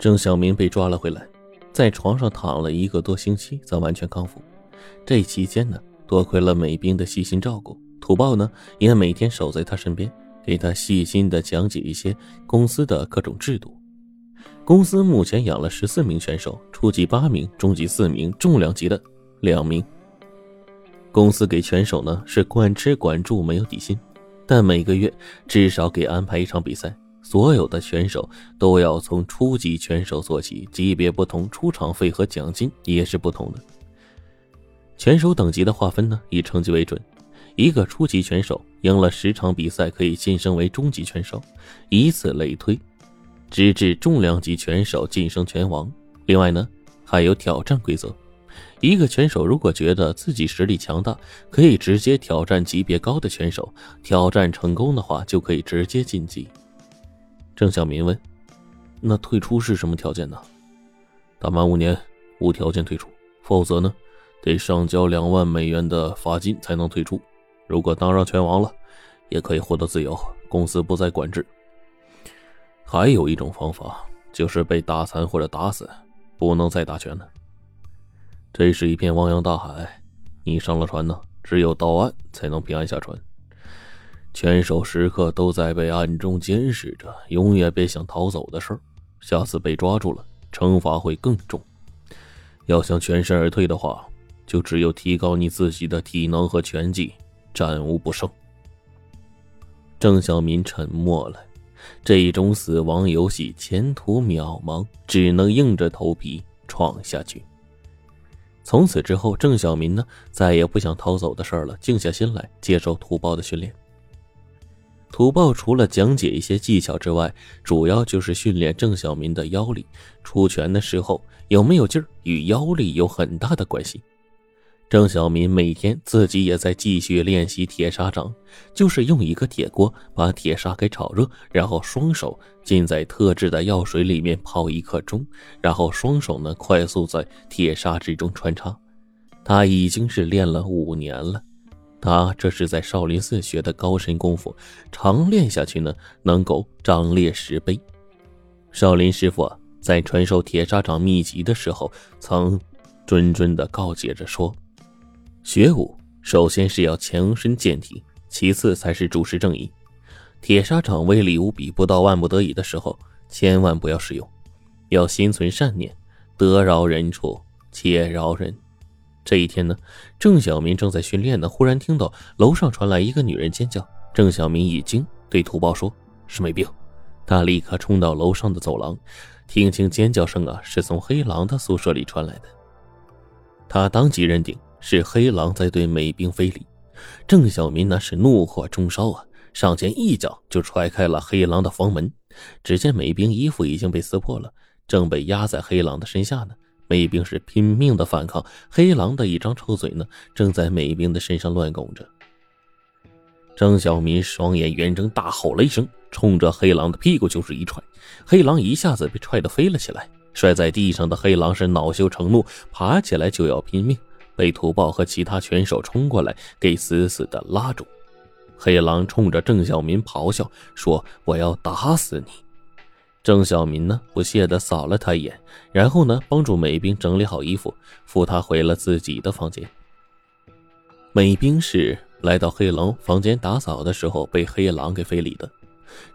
郑小明被抓了回来，在床上躺了一个多星期，才完全康复。这期间呢，多亏了美兵的细心照顾，土豹呢也每天守在他身边，给他细心的讲解一些公司的各种制度。公司目前养了十四名选手，初级八名，中级四名，重量级的两名。公司给选手呢是管吃管住，没有底薪，但每个月至少给安排一场比赛。所有的选手都要从初级选手做起，级别不同，出场费和奖金也是不同的。选手等级的划分呢，以成绩为准。一个初级选手赢了十场比赛，可以晋升为中级选手，以此类推，直至重量级选手晋升拳王。另外呢，还有挑战规则。一个选手如果觉得自己实力强大，可以直接挑战级别高的选手，挑战成功的话，就可以直接晋级。郑小民问：“那退出是什么条件呢？”打满五年无条件退出，否则呢，得上交两万美元的罚金才能退出。如果当上拳王了，也可以获得自由，公司不再管制。还有一种方法，就是被打残或者打死，不能再打拳了。这是一片汪洋大海，你上了船呢，只有到岸才能平安下船。拳手时刻都在被暗中监视着，永远别想逃走的事儿。下次被抓住了，惩罚会更重。要想全身而退的话，就只有提高你自己的体能和拳技，战无不胜。郑小民沉默了，这种死亡游戏前途渺茫，只能硬着头皮闯下去。从此之后，郑小民呢，再也不想逃走的事儿了，静下心来接受土豹的训练。土豹除了讲解一些技巧之外，主要就是训练郑小民的腰力。出拳的时候有没有劲儿，与腰力有很大的关系。郑小民每天自己也在继续练习铁砂掌，就是用一个铁锅把铁砂给炒热，然后双手浸在特制的药水里面泡一刻钟，然后双手呢快速在铁砂之中穿插。他已经是练了五年了。他这是在少林寺学的高深功夫，常练下去呢，能够掌裂十碑。少林师傅在传授铁砂掌秘籍的时候，曾谆谆的告诫着说：“学武首先是要强身健体，其次才是主持正义。铁砂掌威力无比，不到万不得已的时候，千万不要使用，要心存善念，得饶人处且饶人。”这一天呢，郑小民正在训练呢，忽然听到楼上传来一个女人尖叫。郑小民一惊，对土包说：“是美兵。”他立刻冲到楼上的走廊，听清尖叫声啊，是从黑狼的宿舍里传来的。他当即认定是黑狼在对美兵非礼。郑小民那是怒火中烧啊，上前一脚就踹开了黑狼的房门。只见美兵衣服已经被撕破了，正被压在黑狼的身下呢。美兵是拼命的反抗，黑狼的一张臭嘴呢，正在美兵的身上乱拱着。张小民双眼圆睁，大吼了一声，冲着黑狼的屁股就是一踹，黑狼一下子被踹得飞了起来，摔在地上的黑狼是恼羞成怒，爬起来就要拼命，被土豹和其他拳手冲过来给死死的拉住。黑狼冲着郑小民咆哮说：“我要打死你！”郑小民呢，不屑地扫了他一眼，然后呢，帮助美兵整理好衣服，扶他回了自己的房间。美兵是来到黑狼房间打扫的时候被黑狼给非礼的。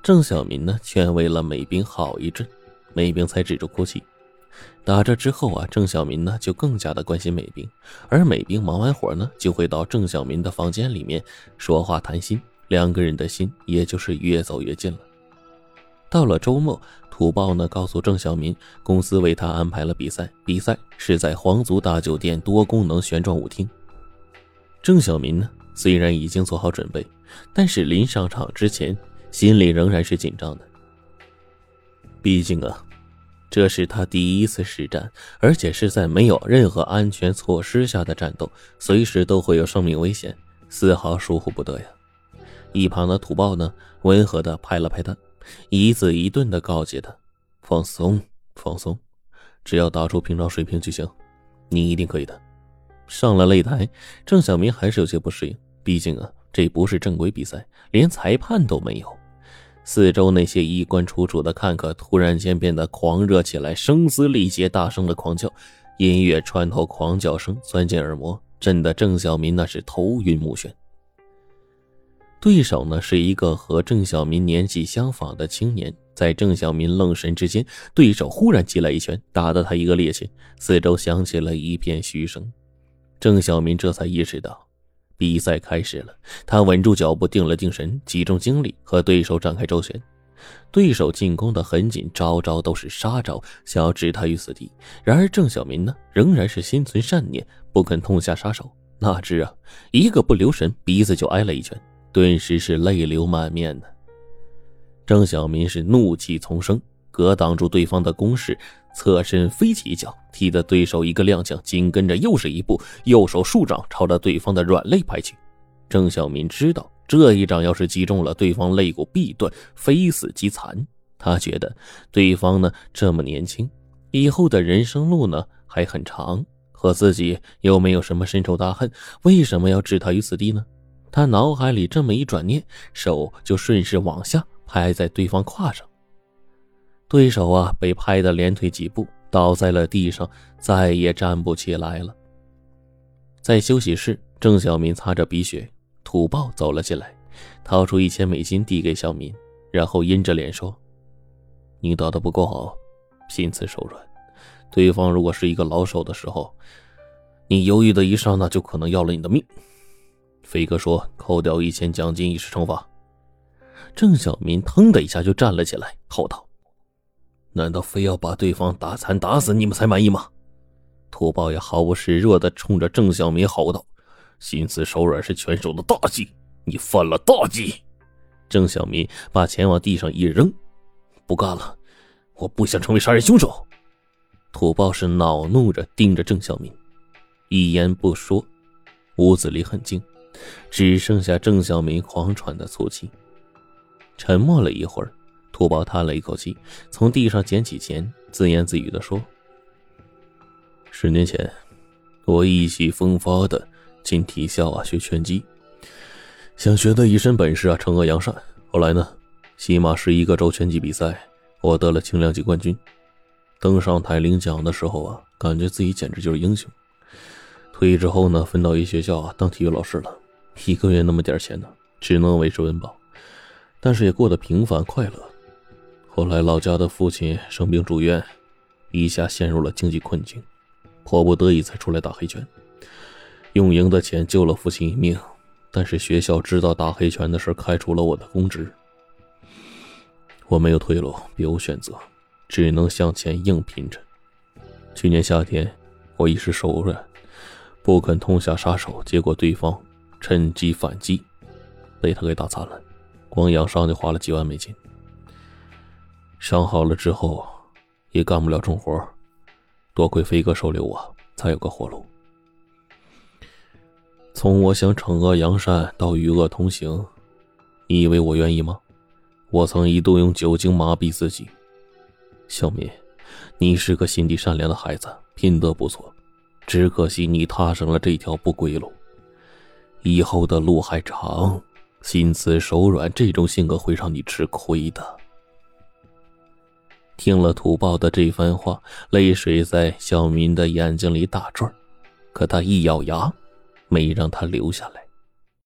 郑小民呢，劝慰了美兵好一阵，美兵才止住哭泣。打这之后啊，郑小民呢就更加的关心美兵，而美兵忙完活呢，就会到郑小民的房间里面说话谈心，两个人的心也就是越走越近了。到了周末，土豹呢告诉郑小民，公司为他安排了比赛，比赛是在皇族大酒店多功能旋转舞厅。郑小民呢虽然已经做好准备，但是临上场之前，心里仍然是紧张的。毕竟啊，这是他第一次实战，而且是在没有任何安全措施下的战斗，随时都会有生命危险，丝毫疏忽不得呀。一旁的土豹呢，温和的拍了拍他。一字一顿的告诫他：“放松，放松，只要打出平常水平就行，你一定可以的。”上了擂台，郑小明还是有些不适应，毕竟啊，这不是正规比赛，连裁判都没有。四周那些衣冠楚楚的看客突然间变得狂热起来，声嘶力竭，大声的狂叫，音乐穿透狂叫声钻进耳膜，震得郑小民那是头晕目眩。对手呢是一个和郑小民年纪相仿的青年，在郑小民愣神之间，对手忽然击来一拳，打得他一个趔趄，四周响起了一片嘘声。郑小民这才意识到，比赛开始了。他稳住脚步，定了定神，集中精力和对手展开周旋。对手进攻的很紧，招招都是杀招，想要置他于死地。然而郑小民呢，仍然是心存善念，不肯痛下杀手。哪知啊，一个不留神，鼻子就挨了一拳。顿时是泪流满面的，郑小民是怒气丛生，格挡住对方的攻势，侧身飞起一脚，踢得对手一个踉跄，紧跟着又是一步，右手数掌朝着对方的软肋拍去。郑小民知道这一掌要是击中了，对方肋骨必断，非死即残。他觉得对方呢这么年轻，以后的人生路呢还很长，和自己又没有什么深仇大恨，为什么要置他于死地呢？他脑海里这么一转念，手就顺势往下拍在对方胯上。对手啊，被拍得连退几步，倒在了地上，再也站不起来了。在休息室，郑小民擦着鼻血，土豹走了进来，掏出一千美金递给小民，然后阴着脸说：“你打的不够好，心慈手软。对方如果是一个老手的时候，你犹豫的一刹那，就可能要了你的命。”飞哥说：“扣掉一千奖金，以示惩罚。”郑小民腾的一下就站了起来，吼道：“难道非要把对方打残打死，你们才满意吗？”土豹也毫不示弱的冲着郑小民吼道：“心慈手软是拳手的大忌，你犯了大忌！”郑小民把钱往地上一扔：“不干了，我不想成为杀人凶手。”土豹是恼怒着盯着郑小民，一言不说。屋子里很静。只剩下郑小明狂喘的粗气。沉默了一会儿，土豹叹了一口气，从地上捡起钱，自言自语的说：“十年前，我意气风发的进体校啊学拳击，想学的一身本事啊惩恶扬善。后来呢，西马市一个州拳击比赛，我得了轻量级冠军。登上台领奖的时候啊，感觉自己简直就是英雄。退役之后呢，分到一学校啊当体育老师了。”一个月那么点钱呢，只能维持温饱，但是也过得平凡快乐。后来老家的父亲生病住院，一下陷入了经济困境，迫不得已才出来打黑拳，用赢的钱救了父亲一命。但是学校知道打黑拳的事，开除了我的公职。我没有退路，别无选择，只能向前硬拼着。去年夏天，我一时手软，不肯痛下杀手，结果对方。趁机反击，被他给打残了，光养伤就花了几万美金。伤好了之后，也干不了重活，多亏飞哥收留我，才有个活路。从我想惩恶扬善到与恶同行，你以为我愿意吗？我曾一度用酒精麻痹自己。小敏，你是个心地善良的孩子，品德不错，只可惜你踏上了这条不归路。以后的路还长，心慈手软这种性格会让你吃亏的。听了土豹的这番话，泪水在小民的眼睛里打转可他一咬牙，没让他留下来。